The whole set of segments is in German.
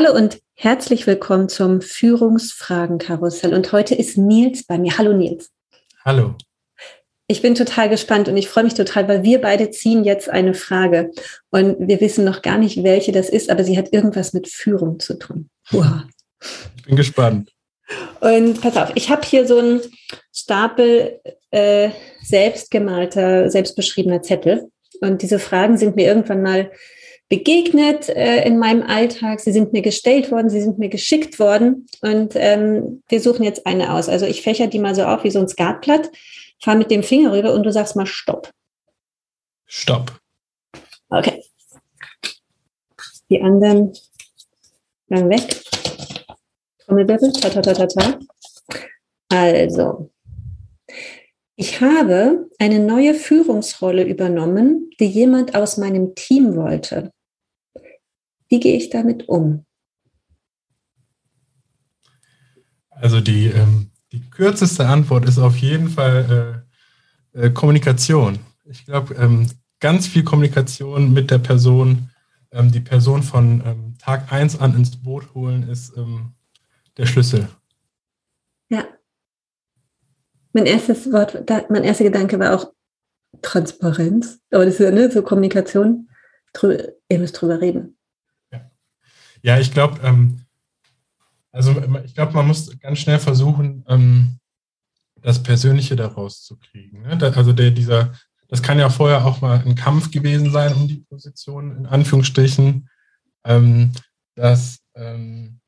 Hallo und herzlich willkommen zum Führungsfragenkarussell. Und heute ist Nils bei mir. Hallo Nils. Hallo. Ich bin total gespannt und ich freue mich total, weil wir beide ziehen jetzt eine Frage und wir wissen noch gar nicht, welche das ist, aber sie hat irgendwas mit Führung zu tun. Wow. Ich bin gespannt. Und pass auf, ich habe hier so einen Stapel äh, selbstgemalter, selbstbeschriebener Zettel und diese Fragen sind mir irgendwann mal begegnet äh, in meinem Alltag. Sie sind mir gestellt worden, sie sind mir geschickt worden und ähm, wir suchen jetzt eine aus. Also ich fächer die mal so auf wie so ein Skatblatt, fahre mit dem Finger rüber und du sagst mal Stopp. Stopp. Okay. Die anderen lang weg. Trommelwirbel, ta ta ta ta ta. Also, ich habe eine neue Führungsrolle übernommen, die jemand aus meinem Team wollte. Wie gehe ich damit um? Also die, ähm, die kürzeste Antwort ist auf jeden Fall äh, äh, Kommunikation. Ich glaube, ähm, ganz viel Kommunikation mit der Person, ähm, die Person von ähm, Tag 1 an ins Boot holen, ist ähm, der Schlüssel. Ja. Mein erstes Wort, mein erster Gedanke war auch Transparenz. Aber das ist ja ne, so Kommunikation. ihr müsst drüber reden. Ja, ich glaube, ähm, also ich glaube, man muss ganz schnell versuchen, ähm, das Persönliche daraus zu kriegen. Ne? Da, also der, dieser, das kann ja vorher auch mal ein Kampf gewesen sein um die Position, in Anführungsstrichen. Ähm, das ähm,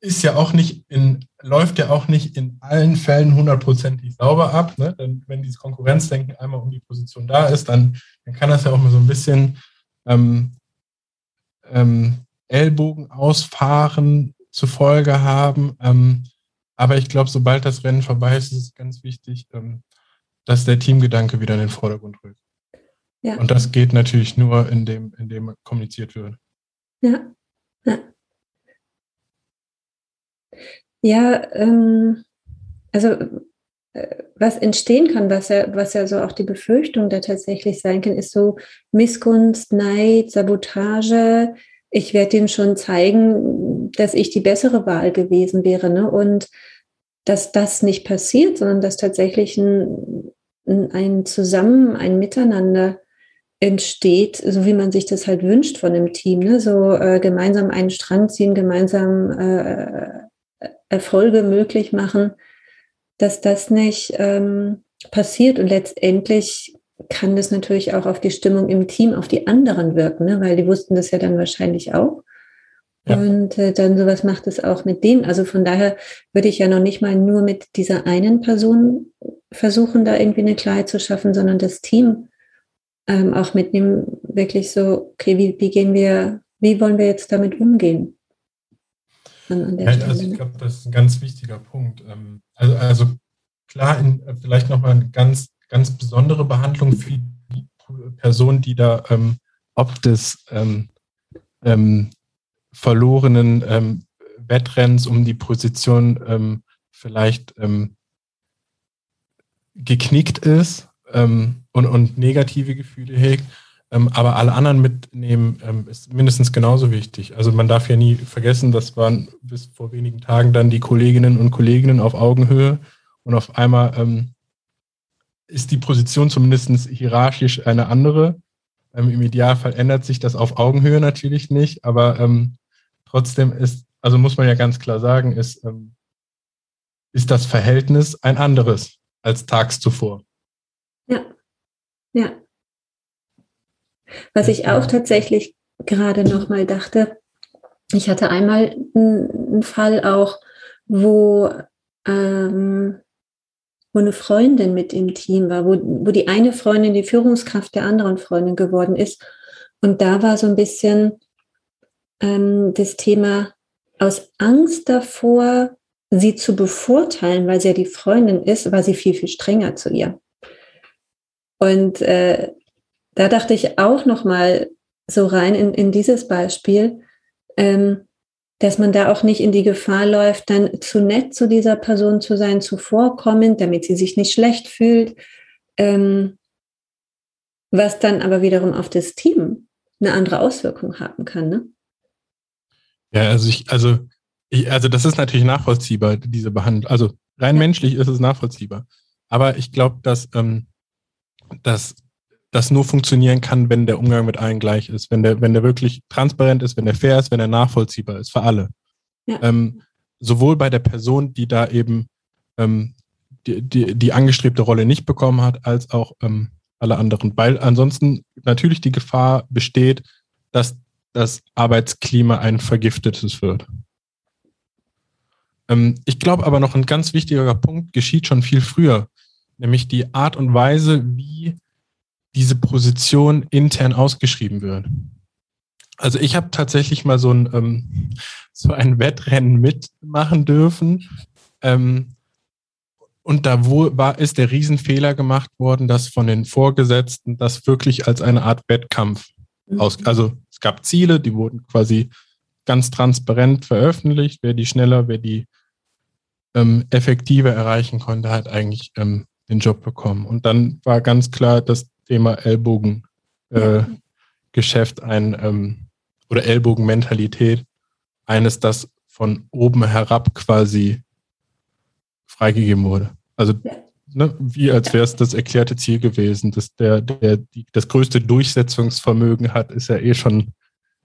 ist ja auch nicht in, läuft ja auch nicht in allen Fällen hundertprozentig sauber ab. Ne? Denn wenn dieses Konkurrenzdenken einmal um die Position da ist, dann, dann kann das ja auch mal so ein bisschen ähm, ähm, Ellbogen ausfahren zur Folge haben. Ähm, aber ich glaube, sobald das Rennen vorbei ist, ist es ganz wichtig, ähm, dass der Teamgedanke wieder in den Vordergrund rückt. Ja. Und das geht natürlich nur, indem, indem kommuniziert wird. Ja. Ja, ja ähm, also was entstehen kann, was ja, was ja so auch die Befürchtung da tatsächlich sein kann, ist so Missgunst, Neid, Sabotage. Ich werde ihm schon zeigen, dass ich die bessere Wahl gewesen wäre. Ne? Und dass das nicht passiert, sondern dass tatsächlich ein, ein Zusammen, ein Miteinander entsteht, so wie man sich das halt wünscht von einem Team. Ne? So äh, gemeinsam einen Strand ziehen, gemeinsam äh, Erfolge möglich machen dass das nicht ähm, passiert. Und letztendlich kann das natürlich auch auf die Stimmung im Team, auf die anderen wirken, ne? weil die wussten das ja dann wahrscheinlich auch. Ja. Und äh, dann sowas macht es auch mit denen. Also von daher würde ich ja noch nicht mal nur mit dieser einen Person versuchen, da irgendwie eine Klarheit zu schaffen, sondern das Team ähm, auch mitnehmen, wirklich so, okay, wie, wie gehen wir, wie wollen wir jetzt damit umgehen? An, an ja, also ich glaube, das ist ein ganz wichtiger Punkt. Ähm, also, also klar, in, äh, vielleicht nochmal eine ganz, ganz besondere Behandlung für die Person, die da ähm, ob des ähm, ähm, verlorenen ähm, Wettrennens um die Position ähm, vielleicht geknickt ist und, und negative Gefühle hegt. Aber alle anderen mitnehmen ist mindestens genauso wichtig. Also man darf ja nie vergessen, das waren bis vor wenigen Tagen dann die Kolleginnen und Kollegen auf Augenhöhe und auf einmal ähm, ist die Position zumindest hierarchisch eine andere. Ähm, Im Idealfall ändert sich das auf Augenhöhe natürlich nicht, aber ähm, trotzdem ist, also muss man ja ganz klar sagen, ist, ähm, ist das Verhältnis ein anderes als tags zuvor. Ja, ja. Was ich auch tatsächlich gerade noch mal dachte, ich hatte einmal einen Fall auch, wo, ähm, wo eine Freundin mit im Team war, wo, wo die eine Freundin die Führungskraft der anderen Freundin geworden ist. Und da war so ein bisschen ähm, das Thema aus Angst davor, sie zu bevorteilen, weil sie ja die Freundin ist, war sie viel, viel strenger zu ihr. Und äh, da dachte ich auch noch mal so rein in, in dieses Beispiel, ähm, dass man da auch nicht in die Gefahr läuft, dann zu nett zu dieser Person zu sein, zuvorkommend, damit sie sich nicht schlecht fühlt, ähm, was dann aber wiederum auf das Team eine andere Auswirkung haben kann. Ne? Ja, also ich, also ich, also das ist natürlich nachvollziehbar, diese Behandlung. Also rein ja. menschlich ist es nachvollziehbar. Aber ich glaube, dass, ähm, dass das nur funktionieren kann, wenn der Umgang mit allen gleich ist, wenn der, wenn der wirklich transparent ist, wenn der fair ist, wenn er nachvollziehbar ist für alle. Ja. Ähm, sowohl bei der Person, die da eben ähm, die, die, die angestrebte Rolle nicht bekommen hat, als auch ähm, alle anderen. Weil ansonsten natürlich die Gefahr besteht, dass das Arbeitsklima ein vergiftetes wird. Ähm, ich glaube aber noch ein ganz wichtiger Punkt geschieht schon viel früher, nämlich die Art und Weise, wie diese Position intern ausgeschrieben wird. Also ich habe tatsächlich mal so ein, ähm, so ein Wettrennen mitmachen dürfen. Ähm, und da wo, war, ist der Riesenfehler gemacht worden, dass von den Vorgesetzten das wirklich als eine Art Wettkampf mhm. aus. Also es gab Ziele, die wurden quasi ganz transparent veröffentlicht. Wer die schneller, wer die ähm, effektiver erreichen konnte, hat eigentlich ähm, den Job bekommen. Und dann war ganz klar, dass Thema Ellbogengeschäft äh, ein ähm, oder Ellbogenmentalität eines, das von oben herab quasi freigegeben wurde. Also ne, wie als wäre es das erklärte Ziel gewesen, dass der, der die, das größte Durchsetzungsvermögen hat, ist ja eh schon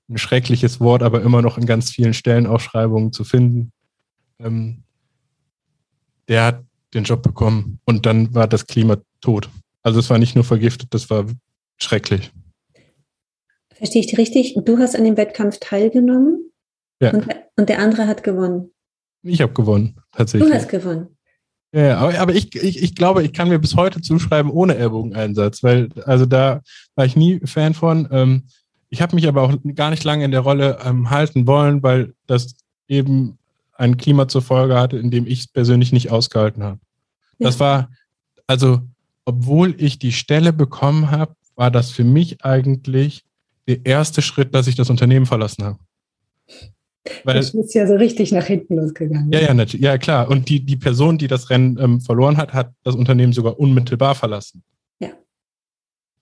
ein schreckliches Wort, aber immer noch in ganz vielen Stellenausschreibungen zu finden. Ähm, der hat den Job bekommen und dann war das Klima tot. Also es war nicht nur vergiftet, das war schrecklich. Verstehe ich dich richtig? Du hast an dem Wettkampf teilgenommen ja. und, und der andere hat gewonnen. Ich habe gewonnen, tatsächlich. Du hast gewonnen. Ja, aber, aber ich, ich, ich glaube, ich kann mir bis heute zuschreiben ohne Ellbogeneinsatz, weil also da war ich nie Fan von. Ähm, ich habe mich aber auch gar nicht lange in der Rolle ähm, halten wollen, weil das eben ein Klima zur Folge hatte, in dem ich es persönlich nicht ausgehalten habe. Ja. Das war, also obwohl ich die Stelle bekommen habe, war das für mich eigentlich der erste Schritt, dass ich das Unternehmen verlassen habe. Weil, das ist ja so richtig nach hinten losgegangen. Ja, ja, ja, klar. Und die, die Person, die das Rennen ähm, verloren hat, hat das Unternehmen sogar unmittelbar verlassen. Ja.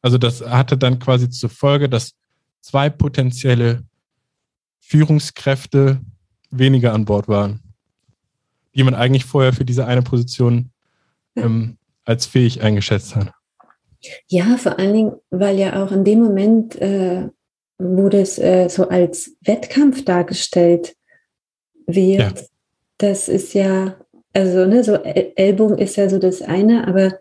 Also das hatte dann quasi zur Folge, dass zwei potenzielle Führungskräfte weniger an Bord waren, die man eigentlich vorher für diese eine Position ähm, als fähig eingeschätzt hat. Ja, vor allen Dingen, weil ja auch in dem Moment äh, wurde es äh, so als Wettkampf dargestellt wird. Ja. Das ist ja, also ne, so Ellbogen ist ja so das eine, aber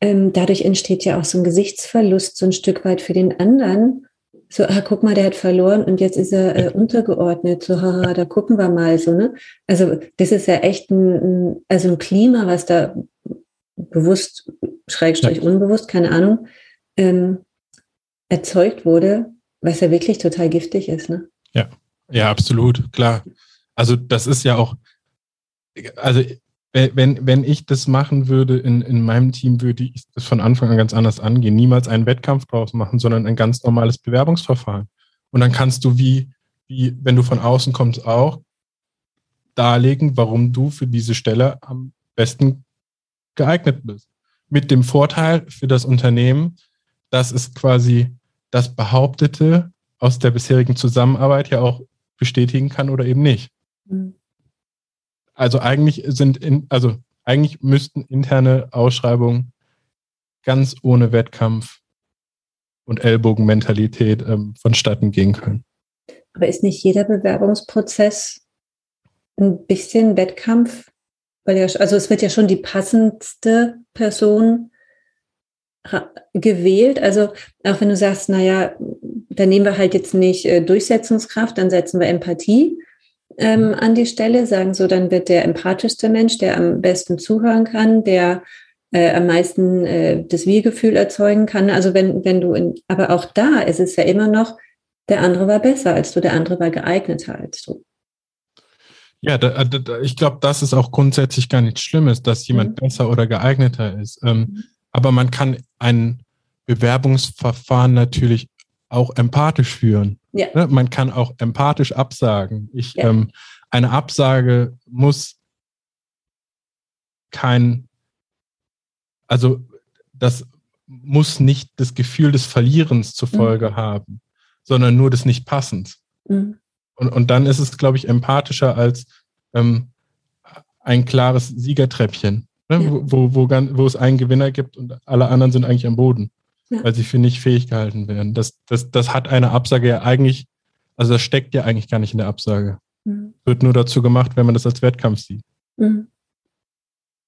ähm, dadurch entsteht ja auch so ein Gesichtsverlust so ein Stück weit für den anderen. So, ah, guck mal, der hat verloren und jetzt ist er äh, untergeordnet. So, haha, da gucken wir mal so, ne? Also, das ist ja echt ein, ein also ein Klima, was da bewusst, schrägstrich unbewusst, keine Ahnung, ähm, erzeugt wurde, was ja wirklich total giftig ist. Ne? Ja, ja, absolut, klar. Also das ist ja auch, also wenn, wenn ich das machen würde in, in meinem Team, würde ich das von Anfang an ganz anders angehen. Niemals einen Wettkampf draus machen, sondern ein ganz normales Bewerbungsverfahren. Und dann kannst du wie, wie, wenn du von außen kommst, auch darlegen, warum du für diese Stelle am besten geeignet bist. Mit dem Vorteil für das Unternehmen, dass es quasi das Behauptete aus der bisherigen Zusammenarbeit ja auch bestätigen kann oder eben nicht. Mhm. Also eigentlich sind in, also eigentlich müssten interne Ausschreibungen ganz ohne Wettkampf und Ellbogenmentalität ähm, vonstatten gehen können. Aber ist nicht jeder Bewerbungsprozess ein bisschen Wettkampf? Weil ja, also es wird ja schon die passendste Person gewählt. Also auch wenn du sagst, naja, dann nehmen wir halt jetzt nicht äh, Durchsetzungskraft, dann setzen wir Empathie ähm, mhm. an die Stelle, sagen so, dann wird der empathischste Mensch, der am besten zuhören kann, der äh, am meisten äh, das Wir-Gefühl erzeugen kann. Also wenn, wenn du in, aber auch da ist es ja immer noch, der andere war besser als du, der andere war geeigneter als du. Ja, da, da, ich glaube, das ist auch grundsätzlich gar nichts Schlimmes, dass jemand mhm. besser oder geeigneter ist. Ähm, mhm. Aber man kann ein Bewerbungsverfahren natürlich auch empathisch führen. Ja. Ne? Man kann auch empathisch absagen. Ich, ja. ähm, eine Absage muss kein, also das muss nicht das Gefühl des Verlierens zur mhm. Folge mhm. haben, sondern nur des Nicht-Passens. Mhm. Und, und dann ist es, glaube ich, empathischer als ähm, ein klares Siegertreppchen, ne? ja. wo, wo, wo, es einen Gewinner gibt und alle anderen sind eigentlich am Boden ja. weil sie für nicht fähig gehalten werden. Das, das, das hat eine Absage ja eigentlich, also das steckt ja eigentlich gar nicht in der Absage. Mhm. Wird nur dazu gemacht, wenn man das als Wettkampf sieht. Mhm.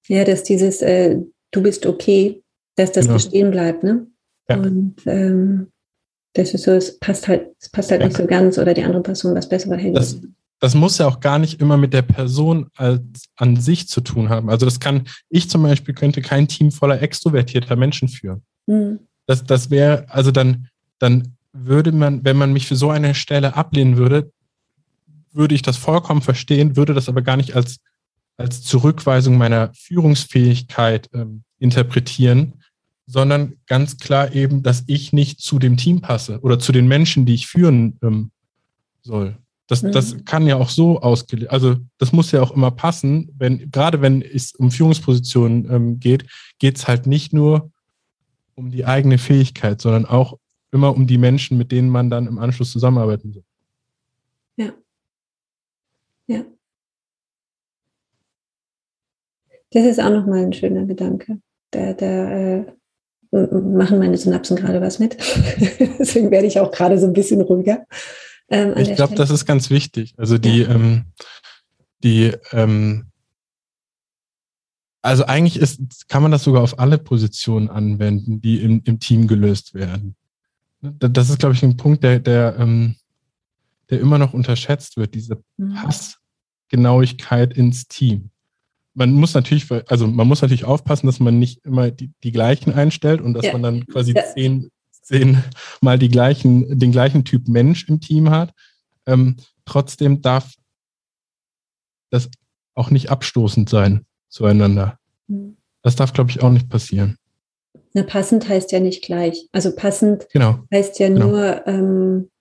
Ja, dass dieses äh, Du bist okay, dass das genau. bestehen bleibt, ne? Ja. Und ähm, das ist so, es passt halt, es passt halt ja. nicht so ganz oder die andere Person was Besseres hält. Das, das muss ja auch gar nicht immer mit der Person als an sich zu tun haben. Also das kann, ich zum Beispiel könnte kein Team voller extrovertierter Menschen führen. Mhm das, das wäre, also dann, dann würde man, wenn man mich für so eine Stelle ablehnen würde, würde ich das vollkommen verstehen, würde das aber gar nicht als, als Zurückweisung meiner Führungsfähigkeit ähm, interpretieren, sondern ganz klar eben, dass ich nicht zu dem Team passe oder zu den Menschen, die ich führen ähm, soll. Das, mhm. das kann ja auch so ausgelegt, also das muss ja auch immer passen, wenn, gerade wenn es um Führungspositionen ähm, geht, geht es halt nicht nur um die eigene Fähigkeit, sondern auch immer um die Menschen, mit denen man dann im Anschluss zusammenarbeiten soll. Ja. Ja. Das ist auch nochmal ein schöner Gedanke. Da, da äh, machen meine Synapsen gerade was mit. Deswegen werde ich auch gerade so ein bisschen ruhiger. Ähm, ich glaube, das ist ganz wichtig. Also die, ja. ähm, die ähm, also eigentlich ist, kann man das sogar auf alle Positionen anwenden, die im, im Team gelöst werden. Das ist, glaube ich, ein Punkt, der, der, ähm, der immer noch unterschätzt wird, diese mhm. Passgenauigkeit ins Team. Man muss natürlich, also man muss natürlich aufpassen, dass man nicht immer die, die gleichen einstellt und dass ja. man dann quasi ja. zehn, zehn mal die gleichen, den gleichen Typ Mensch im Team hat. Ähm, trotzdem darf das auch nicht abstoßend sein zueinander. Mhm. Das darf, glaube ich, auch nicht passieren. Na, passend heißt ja nicht gleich. Also passend genau. heißt ja genau. nur ähm,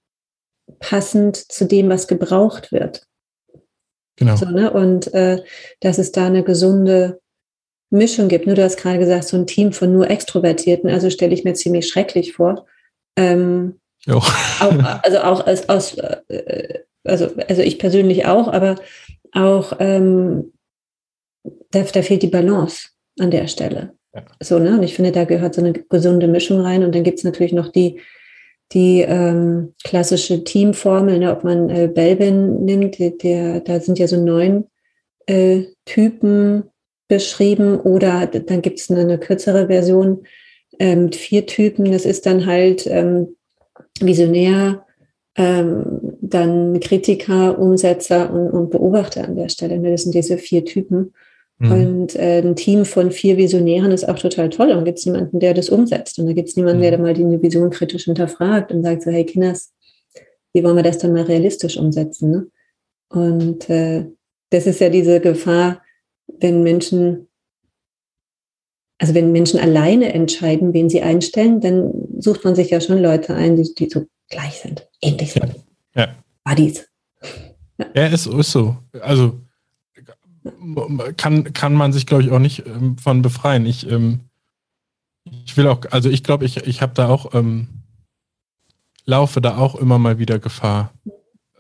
passend zu dem, was gebraucht wird. Genau. So, ne? Und äh, dass es da eine gesunde Mischung gibt. Nur du hast gerade gesagt, so ein Team von nur Extrovertierten, also stelle ich mir ziemlich schrecklich vor. Ähm, auch, also auch als, aus, äh, also, also ich persönlich auch, aber auch ähm, da, da fehlt die Balance an der Stelle. Ja. So, ne? Und ich finde, da gehört so eine gesunde Mischung rein. Und dann gibt es natürlich noch die, die ähm, klassische Teamformel, ne? ob man äh, Belbin nimmt, der, da sind ja so neun äh, Typen beschrieben oder dann gibt es eine, eine, kürzere Version äh, mit vier Typen. Das ist dann halt ähm, Visionär, ähm, dann Kritiker, Umsetzer und, und Beobachter an der Stelle. Ne? Das sind diese vier Typen. Mhm. Und äh, ein Team von vier Visionären ist auch total toll. Und gibt es jemanden, der das umsetzt. Und da gibt es niemanden, der mhm. mal die Vision kritisch hinterfragt und sagt so, hey Kinders, wie wollen wir das dann mal realistisch umsetzen? Ne? Und äh, das ist ja diese Gefahr, wenn Menschen, also wenn Menschen alleine entscheiden, wen sie einstellen, dann sucht man sich ja schon Leute ein, die, die so gleich sind, ähnlich sind. Ja. ja. Buddies. Ja, ja ist, ist so. Also kann, kann man sich, glaube ich, auch nicht ähm, von befreien. Ich, ähm, ich will auch, also ich glaube, ich, ich habe da auch, ähm, laufe da auch immer mal wieder Gefahr.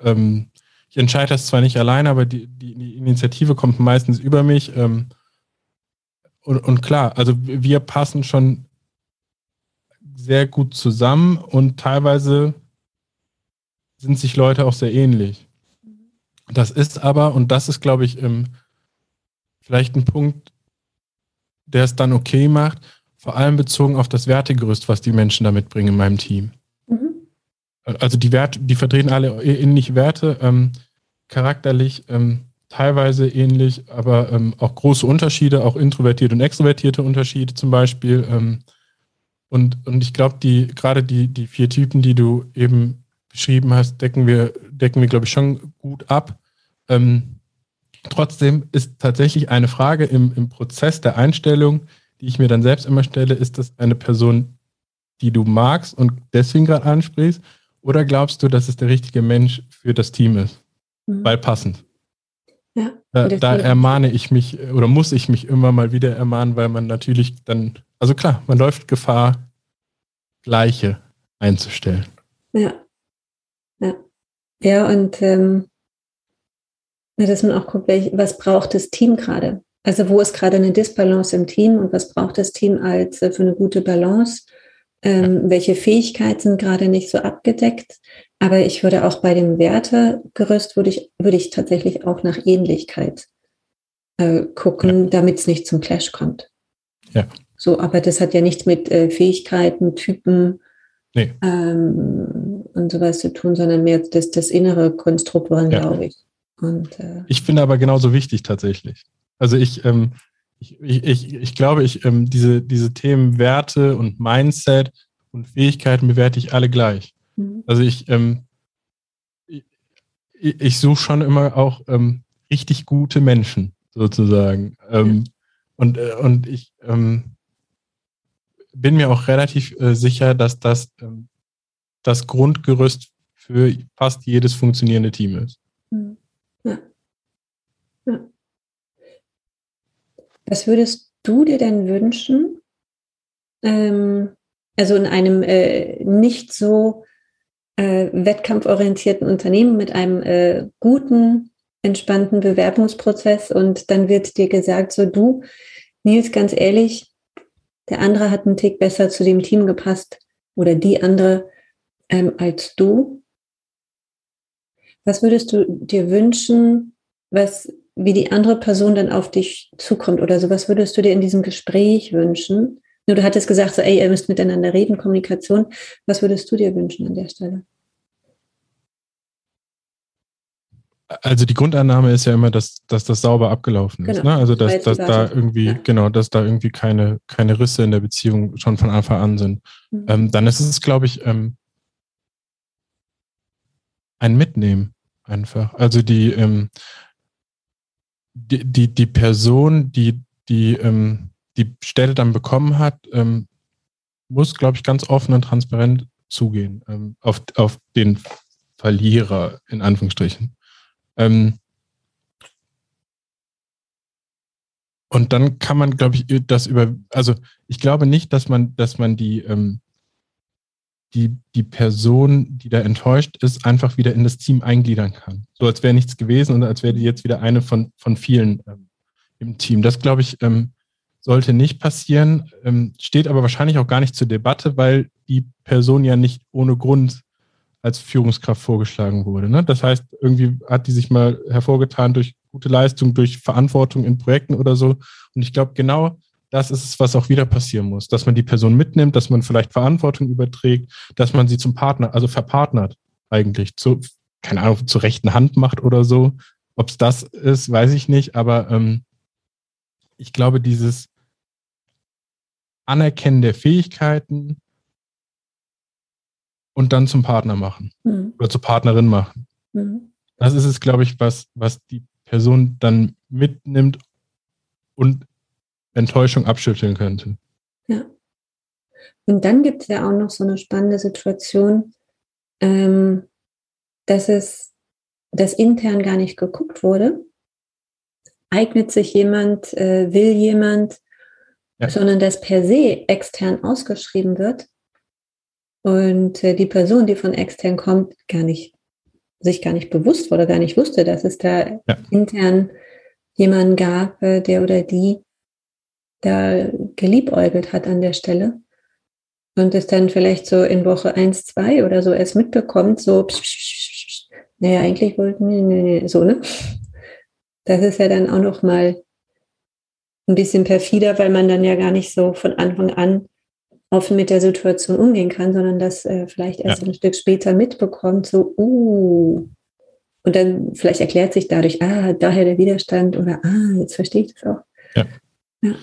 Ähm, ich entscheide das zwar nicht alleine, aber die, die, die Initiative kommt meistens über mich. Ähm, und, und klar, also wir passen schon sehr gut zusammen und teilweise sind sich Leute auch sehr ähnlich. Das ist aber, und das ist, glaube ich, ähm, vielleicht ein Punkt, der es dann okay macht, vor allem bezogen auf das Wertegerüst, was die Menschen da mitbringen in meinem Team. Mhm. Also die Werte, die vertreten alle ähnliche Werte, ähm, charakterlich ähm, teilweise ähnlich, aber ähm, auch große Unterschiede, auch introvertierte und extrovertierte Unterschiede zum Beispiel. Ähm, und, und ich glaube, die, gerade die, die vier Typen, die du eben beschrieben hast, decken wir, decken wir, glaube ich, schon gut ab. Ähm, trotzdem ist tatsächlich eine Frage im, im Prozess der Einstellung, die ich mir dann selbst immer stelle, ist das eine Person, die du magst und deswegen gerade ansprichst? Oder glaubst du, dass es der richtige Mensch für das Team ist? Mhm. Weil passend. Ja, da, da ermahne ich mich oder muss ich mich immer mal wieder ermahnen, weil man natürlich dann, also klar, man läuft Gefahr, Gleiche einzustellen. Ja. Ja. Ja, und ähm, dass man auch guckt, was braucht das Team gerade? Also wo ist gerade eine Disbalance im Team und was braucht das Team als äh, für eine gute Balance? Ähm. Welche Fähigkeiten sind gerade nicht so abgedeckt? Aber ich würde auch bei dem Wertegerüst würde ich, würde ich tatsächlich auch nach Ähnlichkeit äh, gucken, ja. damit es nicht zum Clash kommt. Ja. So, aber das hat ja nichts mit äh, Fähigkeiten, Typen nee. ähm, und sowas zu tun, sondern mehr das, das innere Konstrukt, ja. glaube ich. Und, äh, ich finde aber genauso wichtig tatsächlich. Also ich, ähm, ich, ich, ich, glaube, ich, ähm, diese, diese Themen Werte und Mindset und Fähigkeiten bewerte ich alle gleich. Mhm. Also ich, ähm, ich, ich suche schon immer auch ähm, richtig gute Menschen, sozusagen. Ja. Und, äh, und ich ähm, bin mir auch relativ äh, sicher, dass das ähm, das Grundgerüst für fast jedes funktionierende Team ist. Mhm. Ja. Ja. Was würdest du dir denn wünschen? Ähm, also in einem äh, nicht so äh, wettkampforientierten Unternehmen mit einem äh, guten, entspannten Bewerbungsprozess und dann wird dir gesagt, so du, Nils, ganz ehrlich, der andere hat einen Tick besser zu dem Team gepasst oder die andere ähm, als du. Was würdest du dir wünschen, was wie die andere Person dann auf dich zukommt oder so. Was würdest du dir in diesem Gespräch wünschen? Nur du hattest gesagt, so, ey, ihr müsst miteinander reden, Kommunikation. Was würdest du dir wünschen an der Stelle? Also die Grundannahme ist ja immer, dass, dass das sauber abgelaufen ist. Genau. Ne? Also dass, dass da irgendwie, ja. genau, dass da irgendwie keine, keine Risse in der Beziehung schon von Anfang an sind. Mhm. Ähm, dann ist es, glaube ich, ähm, ein Mitnehmen einfach. Also die, ähm, die, die, die Person, die die, ähm, die Stelle dann bekommen hat, ähm, muss, glaube ich, ganz offen und transparent zugehen ähm, auf, auf den Verlierer, in Anführungsstrichen. Ähm, und dann kann man, glaube ich, das über, also ich glaube nicht, dass man, dass man die, ähm, die, die Person, die da enttäuscht ist, einfach wieder in das Team eingliedern kann. So als wäre nichts gewesen und als wäre die jetzt wieder eine von, von vielen ähm, im Team. Das, glaube ich, ähm, sollte nicht passieren, ähm, steht aber wahrscheinlich auch gar nicht zur Debatte, weil die Person ja nicht ohne Grund als Führungskraft vorgeschlagen wurde. Ne? Das heißt, irgendwie hat die sich mal hervorgetan durch gute Leistung, durch Verantwortung in Projekten oder so. Und ich glaube, genau das ist es, was auch wieder passieren muss, dass man die Person mitnimmt, dass man vielleicht Verantwortung überträgt, dass man sie zum Partner, also verpartnert eigentlich, zu, keine Ahnung, zur rechten Hand macht oder so. Ob es das ist, weiß ich nicht, aber ähm, ich glaube, dieses Anerkennen der Fähigkeiten und dann zum Partner machen mhm. oder zur Partnerin machen. Mhm. Das ist es, glaube ich, was, was die Person dann mitnimmt und Enttäuschung abschütteln könnte. Ja. Und dann gibt es ja auch noch so eine spannende Situation, ähm, dass es, dass intern gar nicht geguckt wurde. Eignet sich jemand, äh, will jemand, ja. sondern dass per se extern ausgeschrieben wird und äh, die Person, die von extern kommt, gar nicht sich gar nicht bewusst oder gar nicht wusste, dass es da ja. intern jemanden gab, äh, der oder die da geliebäugelt hat an der Stelle. und es dann vielleicht so in Woche 1, 2 oder so erst mitbekommt, so, psch, psch, psch, naja, eigentlich wollten wir, nee, nee, so, ne? Das ist ja dann auch noch mal ein bisschen perfider, weil man dann ja gar nicht so von Anfang an offen mit der Situation umgehen kann, sondern das äh, vielleicht erst ja. ein Stück später mitbekommt, so, uh, und dann vielleicht erklärt sich dadurch, ah, daher der Widerstand oder ah, jetzt verstehe ich das auch. Ja. ja.